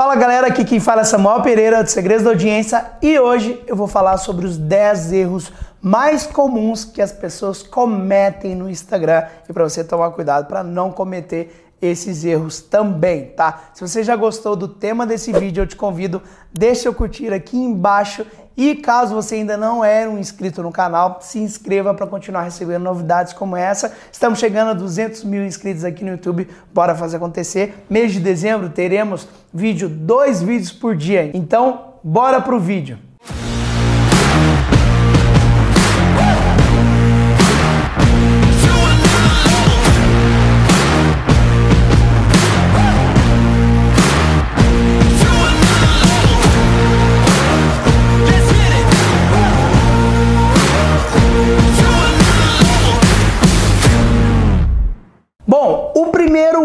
Fala galera, aqui quem fala é Samuel Pereira do Segredos da Audiência e hoje eu vou falar sobre os 10 erros mais comuns que as pessoas cometem no Instagram e para você tomar cuidado para não cometer esses erros também, tá? Se você já gostou do tema desse vídeo, eu te convido, deixa eu curtir aqui embaixo e caso você ainda não é um inscrito no canal, se inscreva para continuar recebendo novidades como essa. Estamos chegando a 200 mil inscritos aqui no YouTube, bora fazer acontecer. Mês de dezembro teremos vídeo, dois vídeos por dia. Então, bora pro vídeo.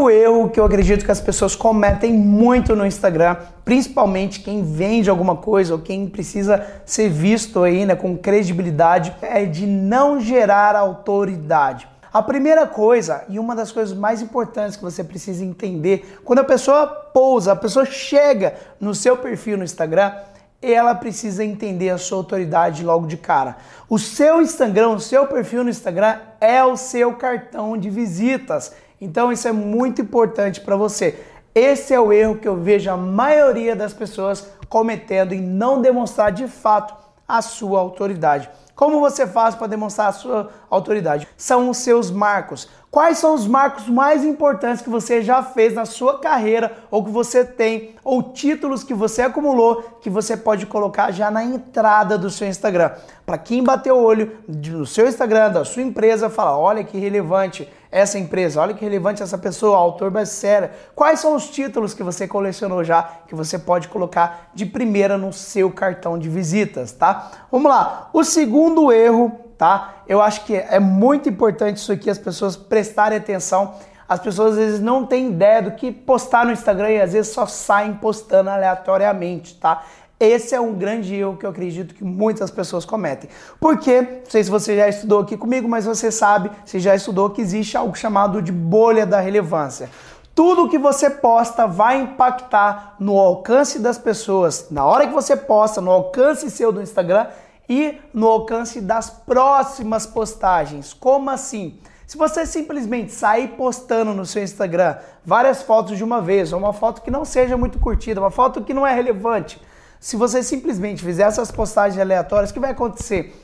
Primeiro erro que eu acredito que as pessoas cometem muito no Instagram, principalmente quem vende alguma coisa ou quem precisa ser visto aí, né, com credibilidade, é de não gerar autoridade. A primeira coisa, e uma das coisas mais importantes que você precisa entender, quando a pessoa pousa, a pessoa chega no seu perfil no Instagram, ela precisa entender a sua autoridade logo de cara. O seu Instagram, o seu perfil no Instagram é o seu cartão de visitas. Então isso é muito importante para você. Esse é o erro que eu vejo a maioria das pessoas cometendo em não demonstrar de fato a sua autoridade. Como você faz para demonstrar a sua autoridade? São os seus marcos. Quais são os marcos mais importantes que você já fez na sua carreira ou que você tem, ou títulos que você acumulou que você pode colocar já na entrada do seu Instagram? Para quem bater o olho no seu Instagram, da sua empresa, falar: olha que relevante essa empresa, olha que relevante essa pessoa, autor best-seller. Quais são os títulos que você colecionou já que você pode colocar de primeira no seu cartão de visitas, tá? Vamos lá. O segundo erro tá? Eu acho que é muito importante isso aqui, as pessoas prestarem atenção. As pessoas às vezes não têm ideia do que postar no Instagram e às vezes só saem postando aleatoriamente, tá? Esse é um grande erro que eu acredito que muitas pessoas cometem. Porque, não sei se você já estudou aqui comigo, mas você sabe, você já estudou que existe algo chamado de bolha da relevância. Tudo que você posta vai impactar no alcance das pessoas. Na hora que você posta, no alcance seu do Instagram, e no alcance das próximas postagens. Como assim? Se você simplesmente sair postando no seu Instagram várias fotos de uma vez, ou uma foto que não seja muito curtida, uma foto que não é relevante, se você simplesmente fizer essas postagens aleatórias, o que vai acontecer?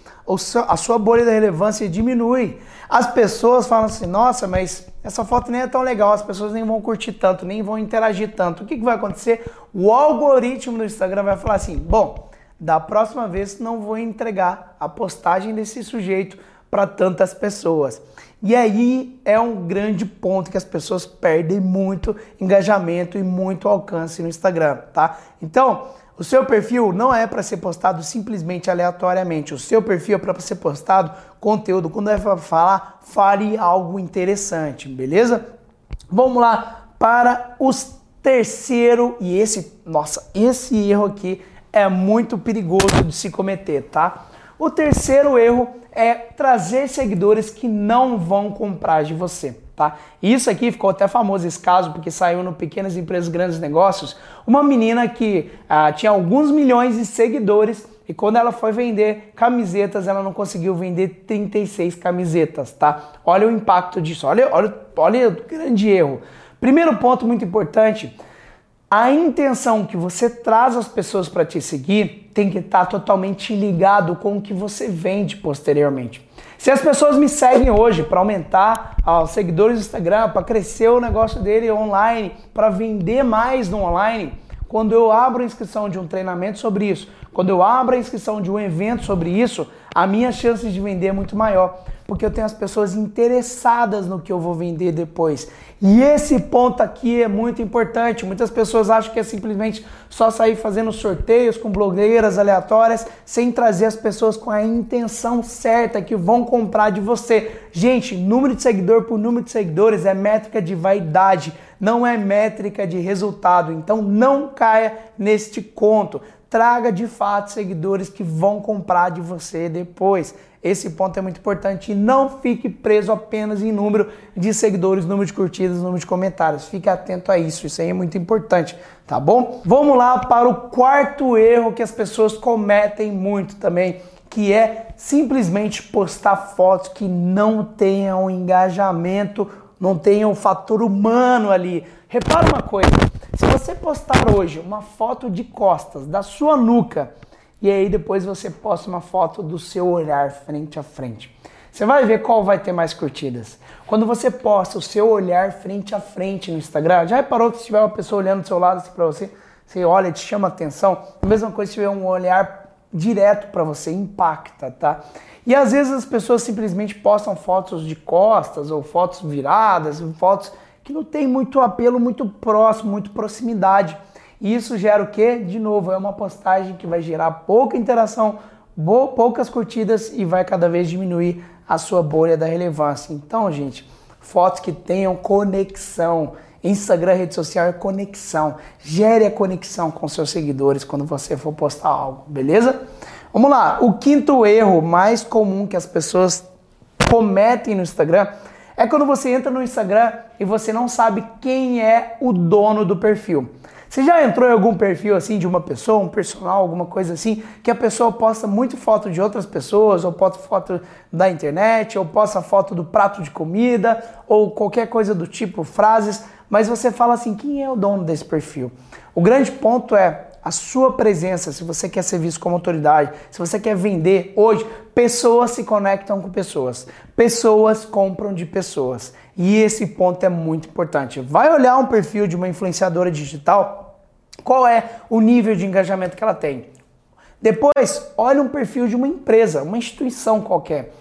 A sua bolha da relevância diminui. As pessoas falam assim: nossa, mas essa foto nem é tão legal, as pessoas nem vão curtir tanto, nem vão interagir tanto. O que vai acontecer? O algoritmo do Instagram vai falar assim: bom, da próxima vez não vou entregar a postagem desse sujeito para tantas pessoas. E aí é um grande ponto que as pessoas perdem muito engajamento e muito alcance no Instagram, tá? Então, o seu perfil não é para ser postado simplesmente aleatoriamente. O seu perfil é para ser postado conteúdo. Quando é para falar, fale algo interessante, beleza? Vamos lá para os terceiro e esse, nossa, esse erro aqui é muito perigoso de se cometer, tá? O terceiro erro é trazer seguidores que não vão comprar de você, tá? Isso aqui ficou até famoso esse caso porque saiu no Pequenas Empresas Grandes Negócios, uma menina que ah, tinha alguns milhões de seguidores e quando ela foi vender camisetas, ela não conseguiu vender 36 camisetas, tá? Olha o impacto disso, olha, olha, olha o grande erro. Primeiro ponto muito importante, a intenção que você traz as pessoas para te seguir tem que estar tá totalmente ligado com o que você vende posteriormente. Se as pessoas me seguem hoje para aumentar os seguidores do Instagram, para crescer o negócio dele online, para vender mais no online, quando eu abro a inscrição de um treinamento sobre isso, quando eu abro a inscrição de um evento sobre isso, a minha chance de vender é muito maior porque eu tenho as pessoas interessadas no que eu vou vender depois. E esse ponto aqui é muito importante. Muitas pessoas acham que é simplesmente só sair fazendo sorteios com blogueiras aleatórias sem trazer as pessoas com a intenção certa que vão comprar de você. Gente, número de seguidor por número de seguidores é métrica de vaidade. não é métrica de resultado. Então não caia neste conto. Traga de fato seguidores que vão comprar de você depois. Esse ponto é muito importante e não fique preso apenas em número de seguidores, número de curtidas, número de comentários. Fique atento a isso, isso aí é muito importante, tá bom? Vamos lá para o quarto erro que as pessoas cometem muito também, que é simplesmente postar fotos que não tenham engajamento, não tenham fator humano ali. Repara uma coisa, se você postar hoje uma foto de costas da sua nuca, e aí depois você posta uma foto do seu olhar frente a frente. Você vai ver qual vai ter mais curtidas. Quando você posta o seu olhar frente a frente no Instagram, já reparou que se tiver uma pessoa olhando do seu lado assim para você, você olha e te chama atenção? A mesma coisa se tiver um olhar direto para você, impacta, tá? E às vezes as pessoas simplesmente postam fotos de costas ou fotos viradas, fotos que não tem muito apelo, muito próximo, muito proximidade. E isso gera o quê? De novo, é uma postagem que vai gerar pouca interação, poucas curtidas e vai cada vez diminuir a sua bolha da relevância. Então, gente, fotos que tenham conexão. Instagram, rede social é conexão. Gere a conexão com seus seguidores quando você for postar algo, beleza? Vamos lá. O quinto erro mais comum que as pessoas cometem no Instagram é quando você entra no Instagram e você não sabe quem é o dono do perfil. Você já entrou em algum perfil assim de uma pessoa, um personal, alguma coisa assim, que a pessoa posta muito foto de outras pessoas, ou posta foto da internet, ou posta foto do prato de comida, ou qualquer coisa do tipo, frases, mas você fala assim, quem é o dono desse perfil? O grande ponto é a sua presença, se você quer ser visto como autoridade, se você quer vender hoje, pessoas se conectam com pessoas, pessoas compram de pessoas. E esse ponto é muito importante. Vai olhar um perfil de uma influenciadora digital, qual é o nível de engajamento que ela tem. Depois, olha um perfil de uma empresa, uma instituição qualquer.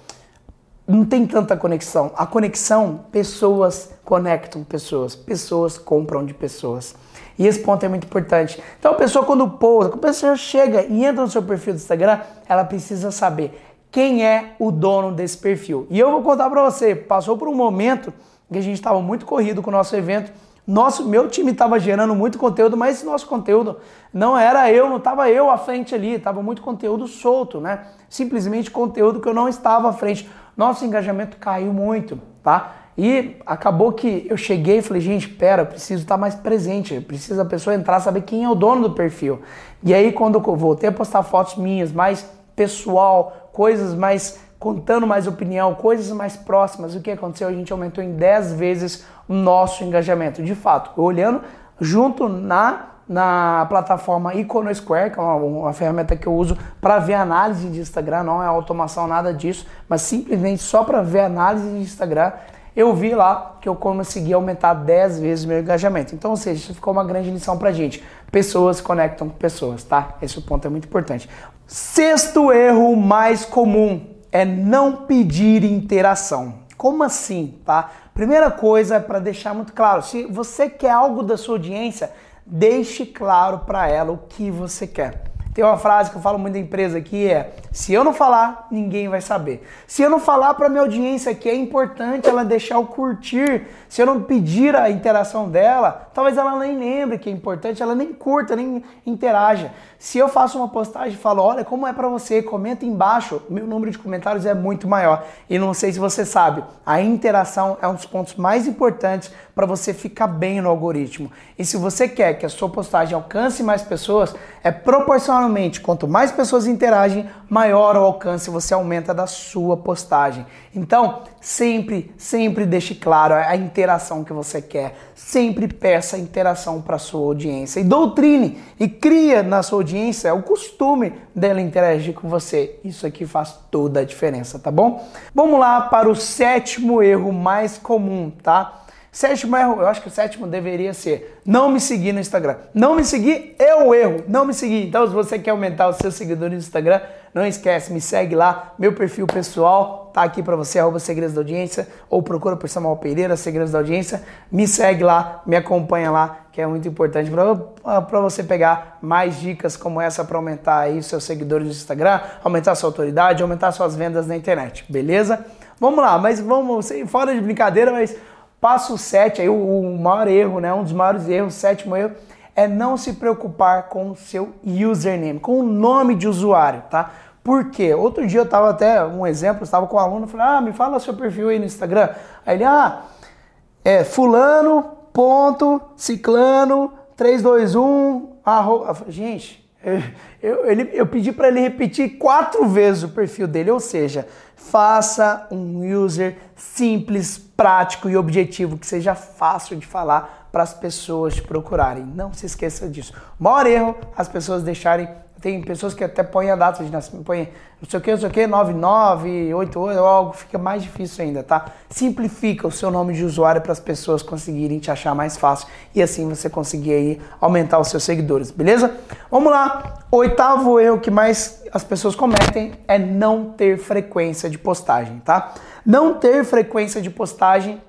Não tem tanta conexão. A conexão, pessoas conectam pessoas, pessoas compram de pessoas. E esse ponto é muito importante. Então a pessoa quando pousa, quando a pessoa chega e entra no seu perfil do Instagram, ela precisa saber quem é o dono desse perfil. E eu vou contar para você, passou por um momento que a gente estava muito corrido com o nosso evento, nosso, meu time estava gerando muito conteúdo, mas esse nosso conteúdo não era eu, não estava eu à frente ali, estava muito conteúdo solto, né? Simplesmente conteúdo que eu não estava à frente. Nosso engajamento caiu muito, tá? E acabou que eu cheguei e falei, gente, pera, eu preciso estar mais presente, precisa a pessoa entrar, saber quem é o dono do perfil. E aí quando eu voltei a postar fotos minhas, mais pessoal, coisas mais contando mais opinião, coisas mais próximas, o que aconteceu? A gente aumentou em 10 vezes o nosso engajamento. De fato, olhando junto na na plataforma Iconosquare, que é uma, uma ferramenta que eu uso para ver análise de Instagram, não é automação, nada disso, mas simplesmente só para ver análise de Instagram, eu vi lá que eu consegui aumentar 10 vezes meu engajamento. Então, ou seja, isso ficou uma grande lição pra gente. Pessoas conectam com pessoas, tá? Esse ponto é muito importante. Sexto erro mais comum é não pedir interação. Como assim, tá? Primeira coisa é para deixar muito claro, se você quer algo da sua audiência, deixe claro para ela o que você quer. Tem uma frase que eu falo muito da empresa aqui é: se eu não falar, ninguém vai saber. Se eu não falar para minha audiência que é importante ela deixar o curtir, se eu não pedir a interação dela, talvez ela nem lembre que é importante, ela nem curta, nem interaja. Se eu faço uma postagem e falo, olha como é para você, comenta embaixo, meu número de comentários é muito maior. E não sei se você sabe, a interação é um dos pontos mais importantes para você ficar bem no algoritmo. E se você quer que a sua postagem alcance mais pessoas, é proporcionalmente quanto mais pessoas interagem, maior o alcance você aumenta da sua postagem. Então, sempre, sempre deixe claro a interação que você quer. Sempre peça interação para sua audiência e doutrine e cria na sua audiência o costume dela interagir com você. Isso aqui faz toda a diferença, tá bom? Vamos lá para o sétimo erro mais comum, tá? Sétimo erro, eu acho que o sétimo deveria ser não me seguir no Instagram. Não me seguir é o erro, não me seguir. Então, se você quer aumentar os seus seguidores no Instagram, não esquece, me segue lá, meu perfil pessoal tá aqui para você, arroba Segredos da Audiência, ou procura por Samuel Pereira, Segredos da Audiência, me segue lá, me acompanha lá, que é muito importante para você pegar mais dicas como essa para aumentar aí seus seguidores no Instagram, aumentar sua autoridade, aumentar suas vendas na internet, beleza? Vamos lá, mas vamos, fora de brincadeira, mas Passo 7, aí o, o maior erro, né? Um dos maiores erros, sétimo erro, é não se preocupar com o seu username, com o nome de usuário, tá? Por quê? Outro dia eu tava até, um exemplo, estava com um aluno, falei, ah, me fala seu perfil aí no Instagram. Aí ele, ah, é fulano, ponto, ciclano, 321, arroba. Gente, eu, eu, ele, eu pedi para ele repetir quatro vezes o perfil dele, ou seja, faça um user simples, prático e objetivo, que seja fácil de falar para as pessoas te procurarem. Não se esqueça disso. O maior erro, as pessoas deixarem tem pessoas que até põem a data de nascimento, põem não sei o que, não sei o que, 9988, algo fica mais difícil ainda, tá? Simplifica o seu nome de usuário para as pessoas conseguirem te achar mais fácil e assim você conseguir aí aumentar os seus seguidores, beleza? Vamos lá. Oitavo erro que mais as pessoas cometem é não ter frequência de postagem, tá? Não ter frequência de postagem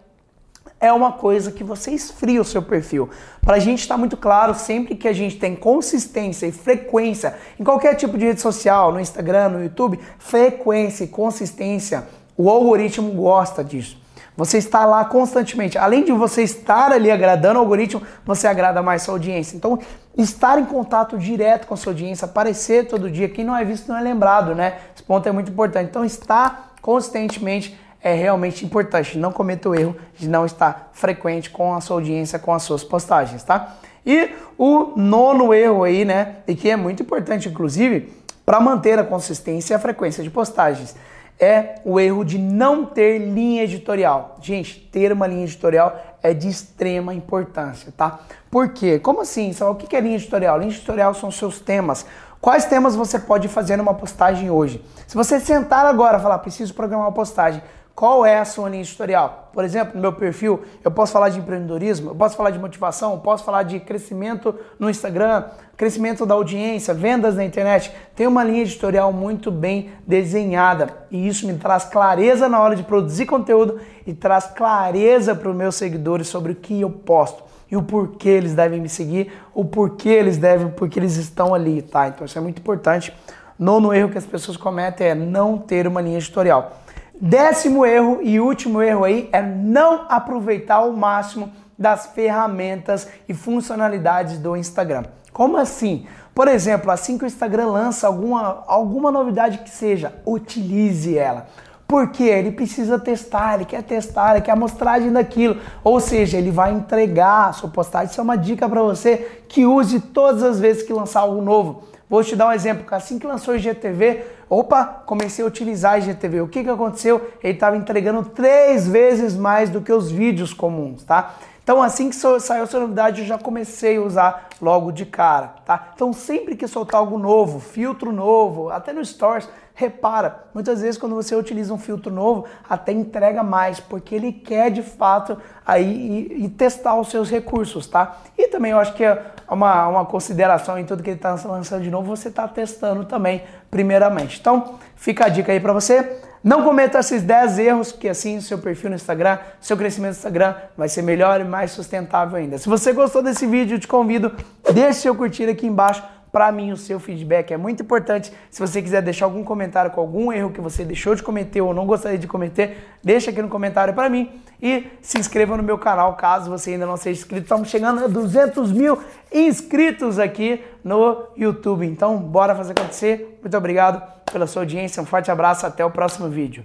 é uma coisa que você esfria o seu perfil. Para a gente estar tá muito claro, sempre que a gente tem consistência e frequência em qualquer tipo de rede social, no Instagram, no YouTube, frequência e consistência, o algoritmo gosta disso. Você está lá constantemente. Além de você estar ali agradando o algoritmo, você agrada mais sua audiência. Então, estar em contato direto com a sua audiência, aparecer todo dia, quem não é visto não é lembrado, né? Esse ponto é muito importante. Então, estar consistentemente é realmente importante. Não cometa o erro de não estar frequente com a sua audiência, com as suas postagens, tá? E o nono erro aí, né, e que é muito importante, inclusive, para manter a consistência e a frequência de postagens, é o erro de não ter linha editorial. Gente, ter uma linha editorial é de extrema importância, tá? Por quê? Como assim? O que é linha editorial? Linha editorial são seus temas. Quais temas você pode fazer numa postagem hoje? Se você sentar agora e falar, preciso programar uma postagem, qual é a sua linha editorial? Por exemplo, no meu perfil, eu posso falar de empreendedorismo, eu posso falar de motivação, eu posso falar de crescimento no Instagram, crescimento da audiência, vendas na internet. Tem uma linha editorial muito bem desenhada e isso me traz clareza na hora de produzir conteúdo e traz clareza para os meus seguidores sobre o que eu posto e o porquê eles devem me seguir, o porquê eles devem, porque eles estão ali, tá? Então isso é muito importante. Nono erro que as pessoas cometem é não ter uma linha editorial. Décimo erro e último erro aí é não aproveitar ao máximo das ferramentas e funcionalidades do Instagram. Como assim? Por exemplo, assim que o Instagram lança alguma, alguma novidade que seja, utilize ela. Porque ele precisa testar, ele quer testar, ele quer a amostragem daquilo. Ou seja, ele vai entregar a sua postagem. Isso é uma dica para você que use todas as vezes que lançar algo novo. Vou te dar um exemplo. Assim que lançou o IGTV, opa, comecei a utilizar o IGTV. O que, que aconteceu? Ele estava entregando três vezes mais do que os vídeos comuns, tá? Então, assim que saiu essa novidade, eu já comecei a usar logo de cara, tá? Então, sempre que soltar algo novo, filtro novo, até no Stories, repara, muitas vezes quando você utiliza um filtro novo, até entrega mais, porque ele quer de fato aí e, e testar os seus recursos, tá? E também eu acho que é uma, uma consideração em tudo que ele está lançando de novo, você está testando também, primeiramente. Então, fica a dica aí para você. Não cometa esses 10 erros, que assim seu perfil no Instagram, seu crescimento no Instagram vai ser melhor e mais sustentável ainda. Se você gostou desse vídeo, eu te convido, deixe seu curtir aqui embaixo. Para mim, o seu feedback é muito importante. Se você quiser deixar algum comentário com algum erro que você deixou de cometer ou não gostaria de cometer, deixa aqui no comentário para mim. E se inscreva no meu canal caso você ainda não seja inscrito. Estamos chegando a 200 mil inscritos aqui no YouTube. Então, bora fazer acontecer. Muito obrigado pela sua audiência. Um forte abraço. Até o próximo vídeo.